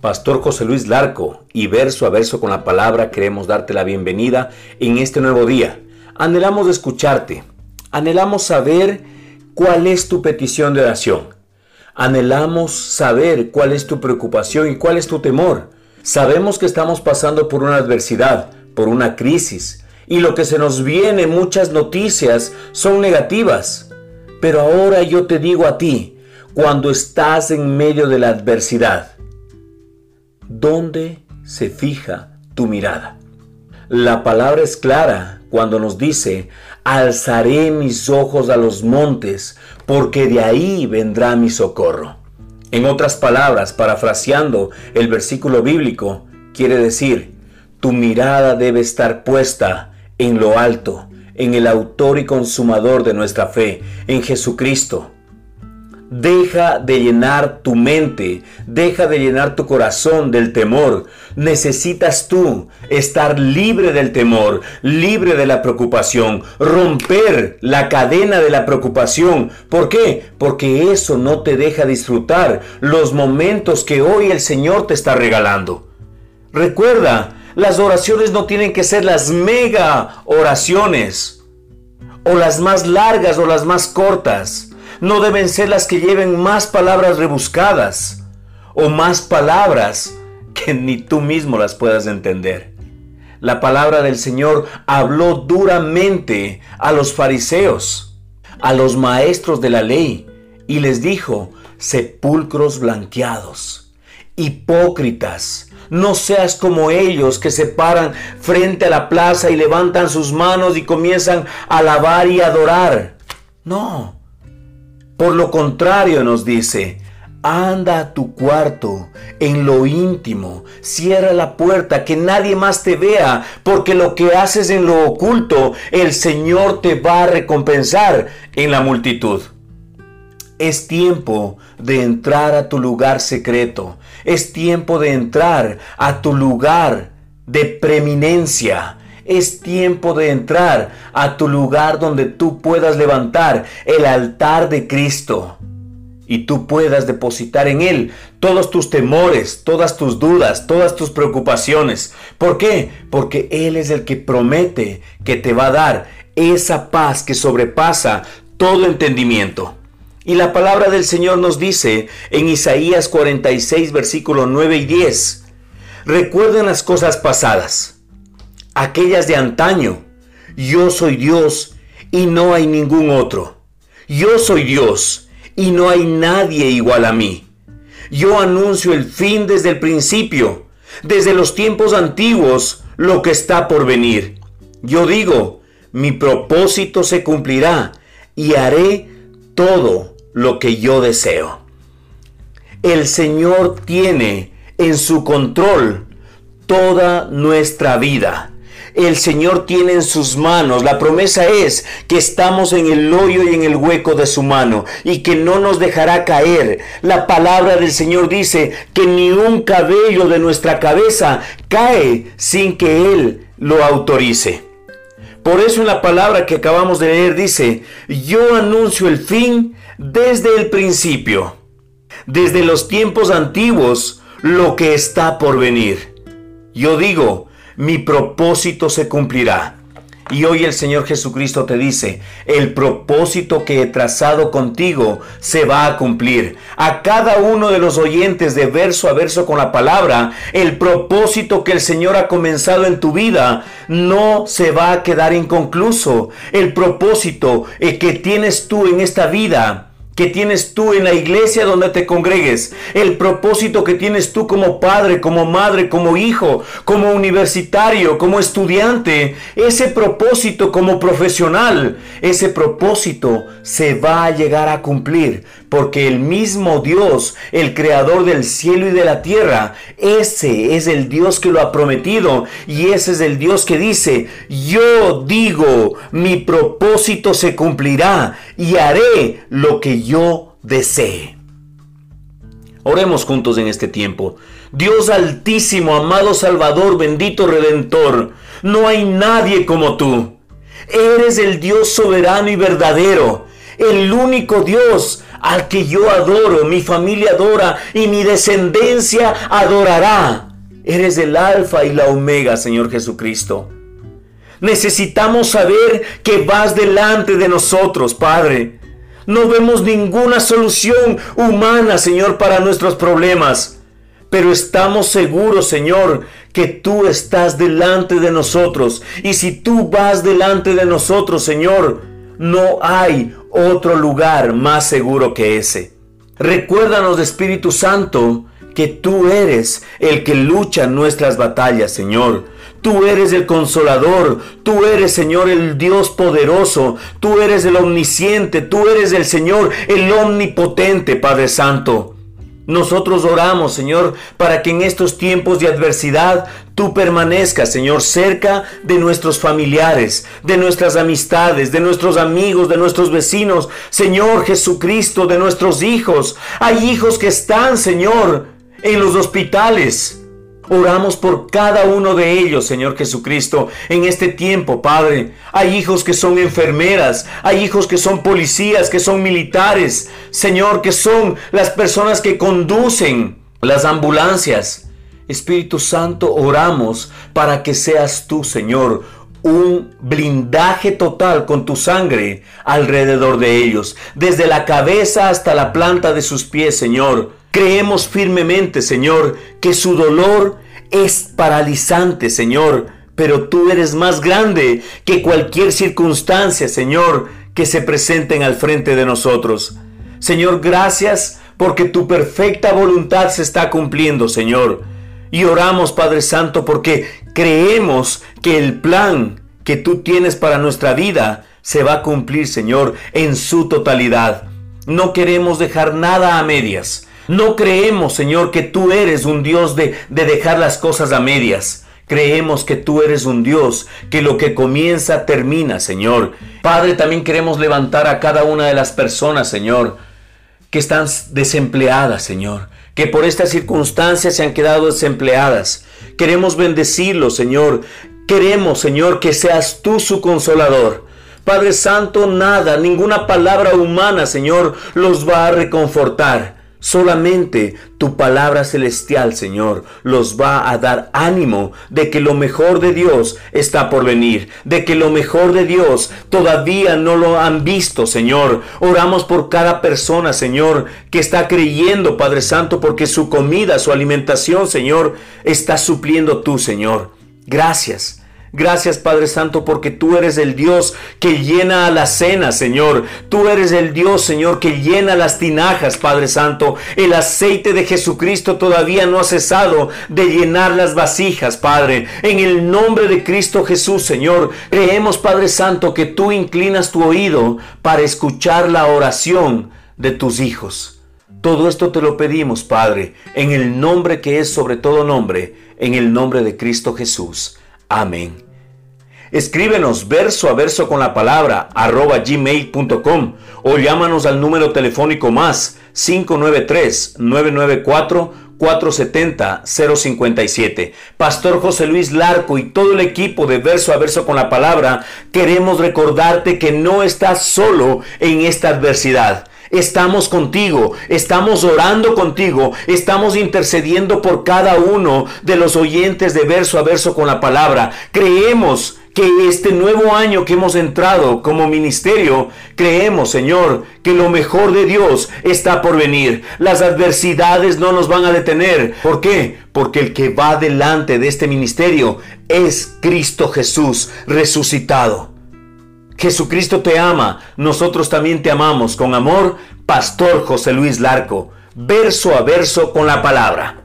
Pastor José Luis Larco y verso a verso con la palabra queremos darte la bienvenida en este nuevo día. Anhelamos escucharte, anhelamos saber cuál es tu petición de oración. Anhelamos saber cuál es tu preocupación y cuál es tu temor. Sabemos que estamos pasando por una adversidad, por una crisis, y lo que se nos viene, muchas noticias, son negativas. Pero ahora yo te digo a ti, cuando estás en medio de la adversidad, ¿dónde se fija tu mirada? La palabra es clara cuando nos dice, alzaré mis ojos a los montes, porque de ahí vendrá mi socorro. En otras palabras, parafraseando el versículo bíblico, quiere decir, tu mirada debe estar puesta en lo alto, en el autor y consumador de nuestra fe, en Jesucristo. Deja de llenar tu mente, deja de llenar tu corazón del temor. Necesitas tú estar libre del temor, libre de la preocupación, romper la cadena de la preocupación. ¿Por qué? Porque eso no te deja disfrutar los momentos que hoy el Señor te está regalando. Recuerda, las oraciones no tienen que ser las mega oraciones, o las más largas o las más cortas no deben ser las que lleven más palabras rebuscadas o más palabras que ni tú mismo las puedas entender. La palabra del Señor habló duramente a los fariseos, a los maestros de la ley, y les dijo, sepulcros blanqueados, hipócritas, no seas como ellos que se paran frente a la plaza y levantan sus manos y comienzan a alabar y adorar. No, por lo contrario nos dice, anda a tu cuarto, en lo íntimo, cierra la puerta, que nadie más te vea, porque lo que haces en lo oculto, el Señor te va a recompensar en la multitud. Es tiempo de entrar a tu lugar secreto. Es tiempo de entrar a tu lugar de preeminencia. Es tiempo de entrar a tu lugar donde tú puedas levantar el altar de Cristo y tú puedas depositar en Él todos tus temores, todas tus dudas, todas tus preocupaciones. ¿Por qué? Porque Él es el que promete que te va a dar esa paz que sobrepasa todo entendimiento. Y la palabra del Señor nos dice en Isaías 46, versículos 9 y 10, recuerden las cosas pasadas aquellas de antaño. Yo soy Dios y no hay ningún otro. Yo soy Dios y no hay nadie igual a mí. Yo anuncio el fin desde el principio, desde los tiempos antiguos, lo que está por venir. Yo digo, mi propósito se cumplirá y haré todo lo que yo deseo. El Señor tiene en su control toda nuestra vida el Señor tiene en sus manos. La promesa es que estamos en el hoyo y en el hueco de su mano y que no nos dejará caer. La palabra del Señor dice que ni un cabello de nuestra cabeza cae sin que Él lo autorice. Por eso en la palabra que acabamos de leer dice, yo anuncio el fin desde el principio, desde los tiempos antiguos, lo que está por venir. Yo digo, mi propósito se cumplirá. Y hoy el Señor Jesucristo te dice, el propósito que he trazado contigo se va a cumplir. A cada uno de los oyentes de verso a verso con la palabra, el propósito que el Señor ha comenzado en tu vida no se va a quedar inconcluso. El propósito eh, que tienes tú en esta vida que tienes tú en la iglesia donde te congregues, el propósito que tienes tú como padre, como madre, como hijo, como universitario, como estudiante, ese propósito como profesional, ese propósito se va a llegar a cumplir, porque el mismo Dios, el creador del cielo y de la tierra, ese es el Dios que lo ha prometido y ese es el Dios que dice, yo digo, mi propósito se cumplirá y haré lo que yo desee. Oremos juntos en este tiempo. Dios altísimo, amado Salvador, bendito Redentor, no hay nadie como tú. Eres el Dios soberano y verdadero, el único Dios al que yo adoro, mi familia adora y mi descendencia adorará. Eres el alfa y la omega, Señor Jesucristo. Necesitamos saber que vas delante de nosotros, Padre. No vemos ninguna solución humana, Señor, para nuestros problemas. Pero estamos seguros, Señor, que tú estás delante de nosotros. Y si tú vas delante de nosotros, Señor, no hay otro lugar más seguro que ese. Recuérdanos, Espíritu Santo, que tú eres el que lucha nuestras batallas, Señor. Tú eres el consolador, tú eres Señor el Dios poderoso, tú eres el omnisciente, tú eres el Señor el omnipotente, Padre Santo. Nosotros oramos, Señor, para que en estos tiempos de adversidad tú permanezcas, Señor, cerca de nuestros familiares, de nuestras amistades, de nuestros amigos, de nuestros vecinos, Señor Jesucristo, de nuestros hijos. Hay hijos que están, Señor, en los hospitales. Oramos por cada uno de ellos, Señor Jesucristo, en este tiempo, Padre. Hay hijos que son enfermeras, hay hijos que son policías, que son militares, Señor, que son las personas que conducen las ambulancias. Espíritu Santo, oramos para que seas tú, Señor, un blindaje total con tu sangre alrededor de ellos, desde la cabeza hasta la planta de sus pies, Señor. Creemos firmemente, Señor, que su dolor es paralizante, Señor, pero tú eres más grande que cualquier circunstancia, Señor, que se presenten al frente de nosotros. Señor, gracias porque tu perfecta voluntad se está cumpliendo, Señor. Y oramos, Padre Santo, porque creemos que el plan que tú tienes para nuestra vida se va a cumplir, Señor, en su totalidad. No queremos dejar nada a medias. No creemos, Señor, que tú eres un Dios de, de dejar las cosas a medias. Creemos que tú eres un Dios que lo que comienza termina, Señor. Padre, también queremos levantar a cada una de las personas, Señor, que están desempleadas, Señor, que por estas circunstancias se han quedado desempleadas. Queremos bendecirlos, Señor. Queremos, Señor, que seas tú su consolador. Padre Santo, nada, ninguna palabra humana, Señor, los va a reconfortar. Solamente tu palabra celestial, Señor, los va a dar ánimo de que lo mejor de Dios está por venir, de que lo mejor de Dios todavía no lo han visto, Señor. Oramos por cada persona, Señor, que está creyendo, Padre Santo, porque su comida, su alimentación, Señor, está supliendo tú, Señor. Gracias. Gracias Padre Santo porque tú eres el Dios que llena a la cena, Señor. Tú eres el Dios, Señor, que llena las tinajas, Padre Santo. El aceite de Jesucristo todavía no ha cesado de llenar las vasijas, Padre. En el nombre de Cristo Jesús, Señor, creemos, Padre Santo, que tú inclinas tu oído para escuchar la oración de tus hijos. Todo esto te lo pedimos, Padre, en el nombre que es sobre todo nombre, en el nombre de Cristo Jesús. Amén. Escríbenos verso a verso con la palabra arroba gmail.com o llámanos al número telefónico más 593-994-470-057. Pastor José Luis Larco y todo el equipo de verso a verso con la palabra queremos recordarte que no estás solo en esta adversidad. Estamos contigo, estamos orando contigo, estamos intercediendo por cada uno de los oyentes de verso a verso con la palabra. Creemos que este nuevo año que hemos entrado como ministerio, creemos, Señor, que lo mejor de Dios está por venir. Las adversidades no nos van a detener. ¿Por qué? Porque el que va delante de este ministerio es Cristo Jesús resucitado. Jesucristo te ama, nosotros también te amamos. Con amor, Pastor José Luis Larco, verso a verso con la palabra.